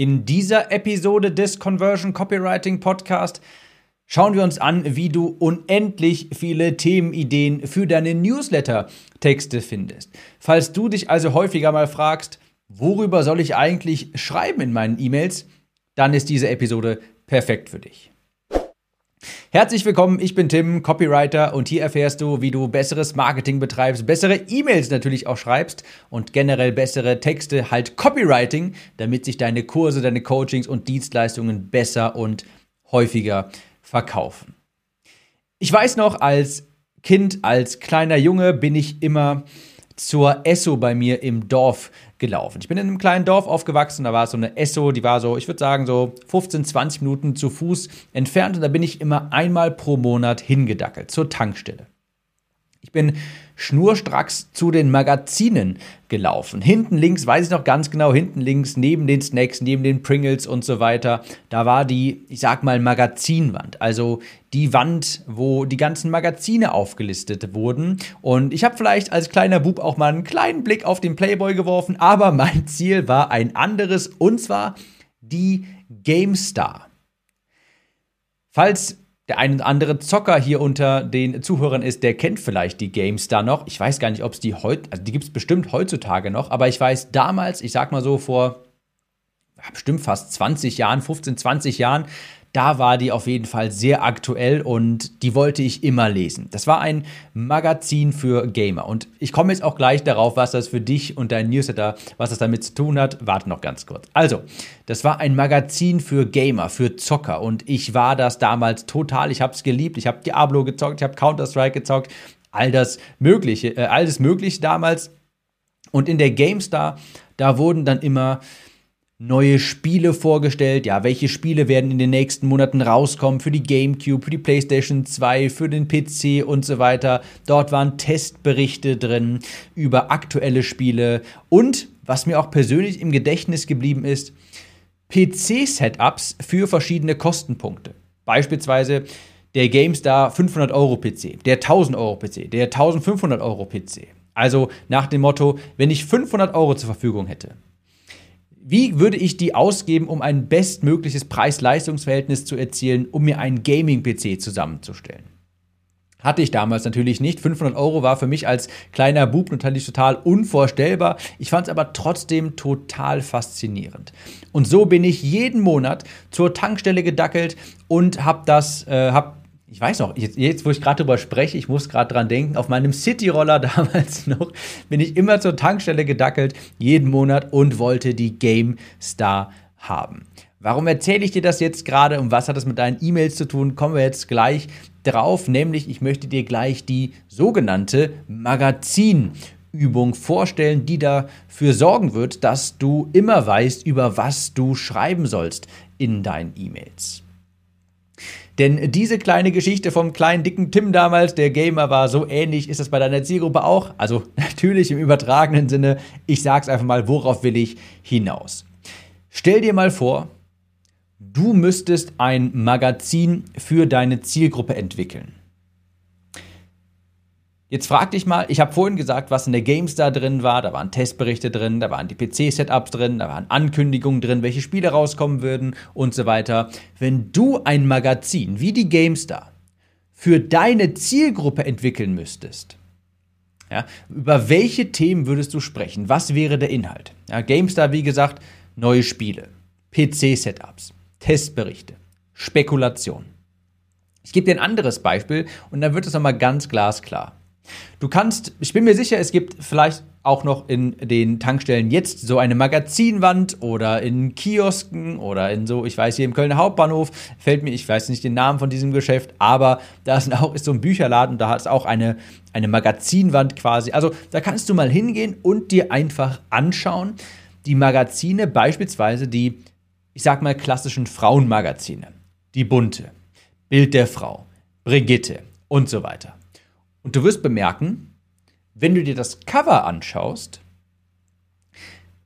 In dieser Episode des Conversion Copywriting Podcast schauen wir uns an, wie du unendlich viele Themenideen für deine Newsletter-Texte findest. Falls du dich also häufiger mal fragst, worüber soll ich eigentlich schreiben in meinen E-Mails, dann ist diese Episode perfekt für dich. Herzlich willkommen, ich bin Tim, Copywriter und hier erfährst du, wie du besseres Marketing betreibst, bessere E-Mails natürlich auch schreibst und generell bessere Texte, halt Copywriting, damit sich deine Kurse, deine Coachings und Dienstleistungen besser und häufiger verkaufen. Ich weiß noch, als Kind, als kleiner Junge bin ich immer zur Esso bei mir im Dorf gelaufen. Ich bin in einem kleinen Dorf aufgewachsen, da war so eine Esso, die war so, ich würde sagen, so 15, 20 Minuten zu Fuß entfernt und da bin ich immer einmal pro Monat hingedackelt zur Tankstelle. Ich bin schnurstracks zu den Magazinen gelaufen. Hinten links, weiß ich noch ganz genau, hinten links, neben den Snacks, neben den Pringles und so weiter, da war die, ich sag mal, Magazinwand. Also die Wand, wo die ganzen Magazine aufgelistet wurden. Und ich habe vielleicht als kleiner Bub auch mal einen kleinen Blick auf den Playboy geworfen, aber mein Ziel war ein anderes und zwar die GameStar. Falls der ein oder andere Zocker hier unter den Zuhörern ist, der kennt vielleicht die GameStar noch. Ich weiß gar nicht, ob es die heute, also die gibt es bestimmt heutzutage noch, aber ich weiß damals, ich sag mal so vor bestimmt fast 20 Jahren, 15, 20 Jahren, da war die auf jeden Fall sehr aktuell und die wollte ich immer lesen. Das war ein Magazin für Gamer und ich komme jetzt auch gleich darauf, was das für dich und dein Newsletter, was das damit zu tun hat. Warte noch ganz kurz. Also, das war ein Magazin für Gamer, für Zocker und ich war das damals total. Ich habe es geliebt. Ich habe Diablo gezockt, ich habe Counter-Strike gezockt, all das Mögliche, äh, alles Mögliche damals. Und in der GameStar, da wurden dann immer neue Spiele vorgestellt. Ja, welche Spiele werden in den nächsten Monaten rauskommen für die GameCube, für die PlayStation 2, für den PC und so weiter. Dort waren Testberichte drin über aktuelle Spiele und was mir auch persönlich im Gedächtnis geblieben ist, PC-Setups für verschiedene Kostenpunkte. Beispielsweise der GameStar 500 Euro PC, der 1000 Euro PC, der 1500 Euro PC. Also nach dem Motto, wenn ich 500 Euro zur Verfügung hätte, wie würde ich die ausgeben, um ein bestmögliches Preis-Leistungs-Verhältnis zu erzielen, um mir einen Gaming-PC zusammenzustellen? Hatte ich damals natürlich nicht. 500 Euro war für mich als kleiner Bub natürlich total unvorstellbar. Ich fand es aber trotzdem total faszinierend. Und so bin ich jeden Monat zur Tankstelle gedackelt und habe das, äh, habe ich weiß noch, jetzt, jetzt wo ich gerade drüber spreche, ich muss gerade dran denken, auf meinem City-Roller damals noch, bin ich immer zur Tankstelle gedackelt, jeden Monat und wollte die GameStar haben. Warum erzähle ich dir das jetzt gerade und was hat das mit deinen E-Mails zu tun? Kommen wir jetzt gleich drauf, nämlich ich möchte dir gleich die sogenannte Magazinübung vorstellen, die dafür sorgen wird, dass du immer weißt, über was du schreiben sollst in deinen E-Mails. Denn diese kleine Geschichte vom kleinen dicken Tim damals, der Gamer war, so ähnlich ist das bei deiner Zielgruppe auch. Also natürlich im übertragenen Sinne. Ich sag's einfach mal, worauf will ich hinaus? Stell dir mal vor, du müsstest ein Magazin für deine Zielgruppe entwickeln. Jetzt frag dich mal, ich habe vorhin gesagt, was in der GameStar drin war. Da waren Testberichte drin, da waren die PC-Setups drin, da waren Ankündigungen drin, welche Spiele rauskommen würden und so weiter. Wenn du ein Magazin wie die GameStar für deine Zielgruppe entwickeln müsstest, ja, über welche Themen würdest du sprechen? Was wäre der Inhalt? Ja, GameStar, wie gesagt, neue Spiele, PC-Setups, Testberichte, Spekulation. Ich gebe dir ein anderes Beispiel und dann wird es nochmal ganz glasklar. Du kannst, ich bin mir sicher, es gibt vielleicht auch noch in den Tankstellen jetzt so eine Magazinwand oder in Kiosken oder in so, ich weiß hier im Kölner Hauptbahnhof, fällt mir, ich weiß nicht den Namen von diesem Geschäft, aber da ist auch ist so ein Bücherladen, da ist auch eine, eine Magazinwand quasi. Also da kannst du mal hingehen und dir einfach anschauen, die Magazine, beispielsweise die, ich sag mal, klassischen Frauenmagazine. Die Bunte, Bild der Frau, Brigitte und so weiter. Und du wirst bemerken, wenn du dir das Cover anschaust,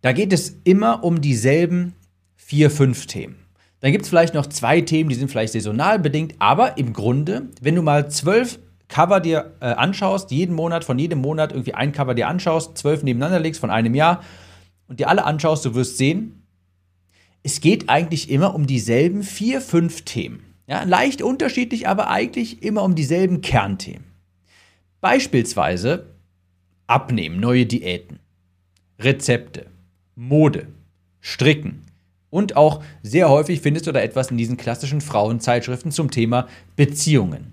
da geht es immer um dieselben vier, fünf Themen. Dann gibt es vielleicht noch zwei Themen, die sind vielleicht saisonal bedingt, aber im Grunde, wenn du mal zwölf Cover dir äh, anschaust, jeden Monat, von jedem Monat irgendwie ein Cover dir anschaust, zwölf nebeneinander legst von einem Jahr und dir alle anschaust, du wirst sehen, es geht eigentlich immer um dieselben vier, fünf Themen. Ja, leicht unterschiedlich, aber eigentlich immer um dieselben Kernthemen. Beispielsweise Abnehmen, neue Diäten, Rezepte, Mode, Stricken und auch sehr häufig findest du da etwas in diesen klassischen Frauenzeitschriften zum Thema Beziehungen.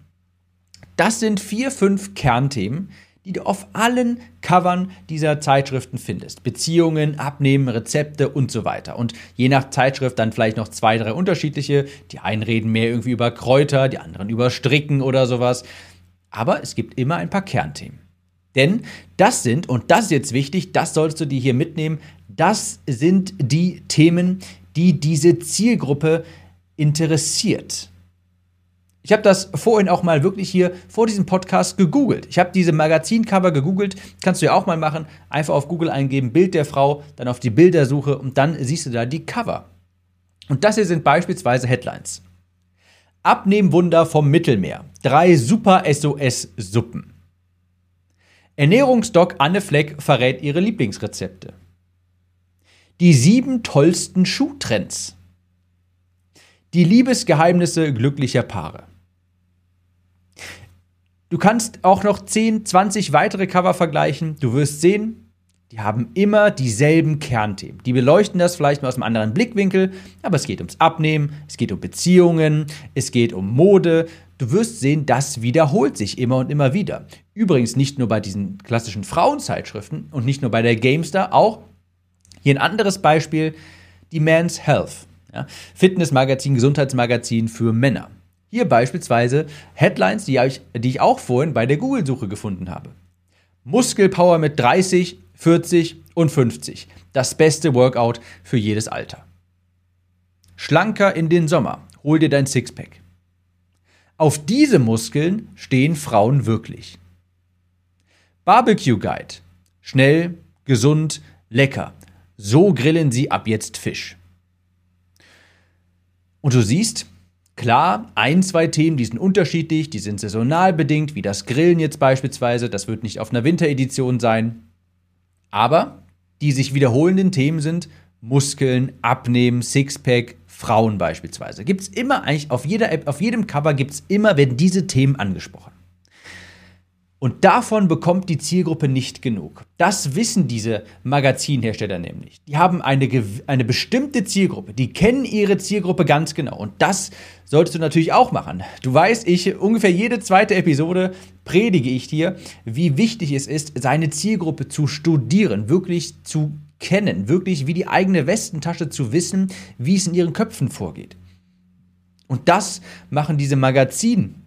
Das sind vier, fünf Kernthemen, die du auf allen Covern dieser Zeitschriften findest. Beziehungen, Abnehmen, Rezepte und so weiter. Und je nach Zeitschrift dann vielleicht noch zwei, drei unterschiedliche. Die einen reden mehr irgendwie über Kräuter, die anderen über Stricken oder sowas. Aber es gibt immer ein paar Kernthemen. Denn das sind, und das ist jetzt wichtig, das solltest du dir hier mitnehmen, das sind die Themen, die diese Zielgruppe interessiert. Ich habe das vorhin auch mal wirklich hier vor diesem Podcast gegoogelt. Ich habe diese Magazincover gegoogelt. Kannst du ja auch mal machen. Einfach auf Google eingeben, Bild der Frau, dann auf die Bildersuche und dann siehst du da die Cover. Und das hier sind beispielsweise Headlines. Abnehmwunder vom Mittelmeer. Drei Super SOS-Suppen. Ernährungsdoc Anne Fleck verrät ihre Lieblingsrezepte. Die sieben tollsten Schuhtrends. Die Liebesgeheimnisse glücklicher Paare. Du kannst auch noch 10, 20 weitere Cover vergleichen. Du wirst sehen, die haben immer dieselben Kernthemen. Die beleuchten das vielleicht mal aus einem anderen Blickwinkel, aber es geht ums Abnehmen, es geht um Beziehungen, es geht um Mode. Du wirst sehen, das wiederholt sich immer und immer wieder. Übrigens nicht nur bei diesen klassischen Frauenzeitschriften und nicht nur bei der GameStar, auch hier ein anderes Beispiel, die Man's Health. Ja, Fitnessmagazin, Gesundheitsmagazin für Männer. Hier beispielsweise Headlines, die ich, die ich auch vorhin bei der Google-Suche gefunden habe. Muskelpower mit 30, 40 und 50. Das beste Workout für jedes Alter. Schlanker in den Sommer. Hol dir dein Sixpack. Auf diese Muskeln stehen Frauen wirklich. Barbecue Guide. Schnell, gesund, lecker. So grillen sie ab jetzt Fisch. Und du siehst, Klar, ein, zwei Themen, die sind unterschiedlich, die sind saisonal bedingt, wie das Grillen jetzt beispielsweise. Das wird nicht auf einer Winteredition sein. Aber die sich wiederholenden Themen sind Muskeln, Abnehmen, Sixpack, Frauen beispielsweise. Gibt es immer eigentlich auf jeder App, auf jedem Cover gibt es immer, werden diese Themen angesprochen. Und davon bekommt die Zielgruppe nicht genug. Das wissen diese Magazinhersteller nämlich. Die haben eine, eine bestimmte Zielgruppe. Die kennen ihre Zielgruppe ganz genau. Und das solltest du natürlich auch machen. Du weißt, ich ungefähr jede zweite Episode predige ich dir, wie wichtig es ist, seine Zielgruppe zu studieren, wirklich zu kennen, wirklich wie die eigene Westentasche zu wissen, wie es in ihren Köpfen vorgeht. Und das machen diese Magazine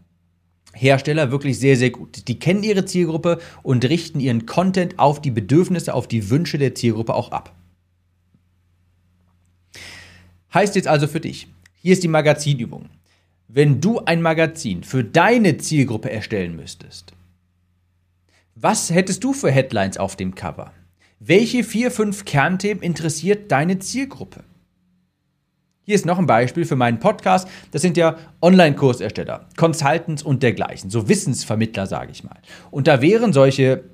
Hersteller wirklich sehr, sehr gut. Die kennen ihre Zielgruppe und richten ihren Content auf die Bedürfnisse, auf die Wünsche der Zielgruppe auch ab. Heißt jetzt also für dich, hier ist die Magazinübung. Wenn du ein Magazin für deine Zielgruppe erstellen müsstest, was hättest du für Headlines auf dem Cover? Welche vier, fünf Kernthemen interessiert deine Zielgruppe? Hier ist noch ein Beispiel für meinen Podcast. Das sind ja Online-Kursersteller, Consultants und dergleichen, so Wissensvermittler, sage ich mal. Und da wären solche,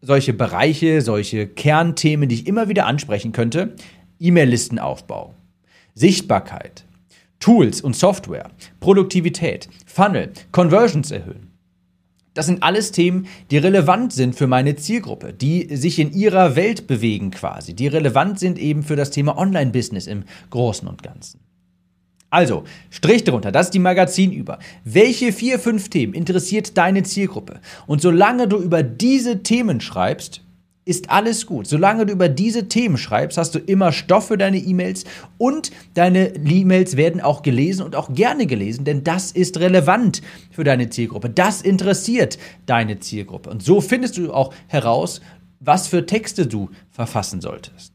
solche Bereiche, solche Kernthemen, die ich immer wieder ansprechen könnte, E-Mail-Listenaufbau, Sichtbarkeit, Tools und Software, Produktivität, Funnel, Conversions erhöhen. Das sind alles Themen, die relevant sind für meine Zielgruppe, die sich in ihrer Welt bewegen quasi, die relevant sind eben für das Thema Online-Business im Großen und Ganzen. Also, Strich drunter, das ist die Magazin über. Welche vier, fünf Themen interessiert deine Zielgruppe? Und solange du über diese Themen schreibst, ist alles gut. Solange du über diese Themen schreibst, hast du immer Stoff für deine E-Mails und deine E-Mails werden auch gelesen und auch gerne gelesen, denn das ist relevant für deine Zielgruppe. Das interessiert deine Zielgruppe. Und so findest du auch heraus, was für Texte du verfassen solltest.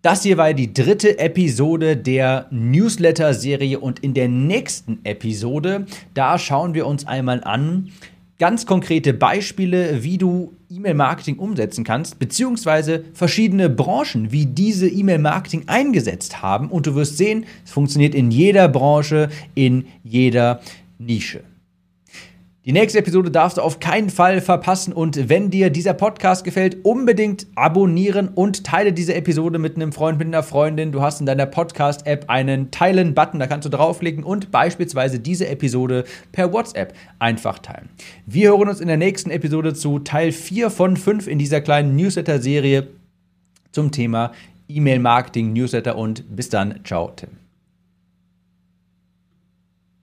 Das hier war die dritte Episode der Newsletter-Serie und in der nächsten Episode, da schauen wir uns einmal an, ganz konkrete Beispiele, wie du E-Mail-Marketing umsetzen kannst, beziehungsweise verschiedene Branchen, wie diese E-Mail-Marketing eingesetzt haben. Und du wirst sehen, es funktioniert in jeder Branche, in jeder Nische. Die nächste Episode darfst du auf keinen Fall verpassen und wenn dir dieser Podcast gefällt, unbedingt abonnieren und teile diese Episode mit einem Freund, mit einer Freundin. Du hast in deiner Podcast-App einen Teilen-Button, da kannst du draufklicken und beispielsweise diese Episode per WhatsApp einfach teilen. Wir hören uns in der nächsten Episode zu Teil 4 von 5 in dieser kleinen Newsletter-Serie zum Thema E-Mail-Marketing, Newsletter und bis dann. Ciao, Tim.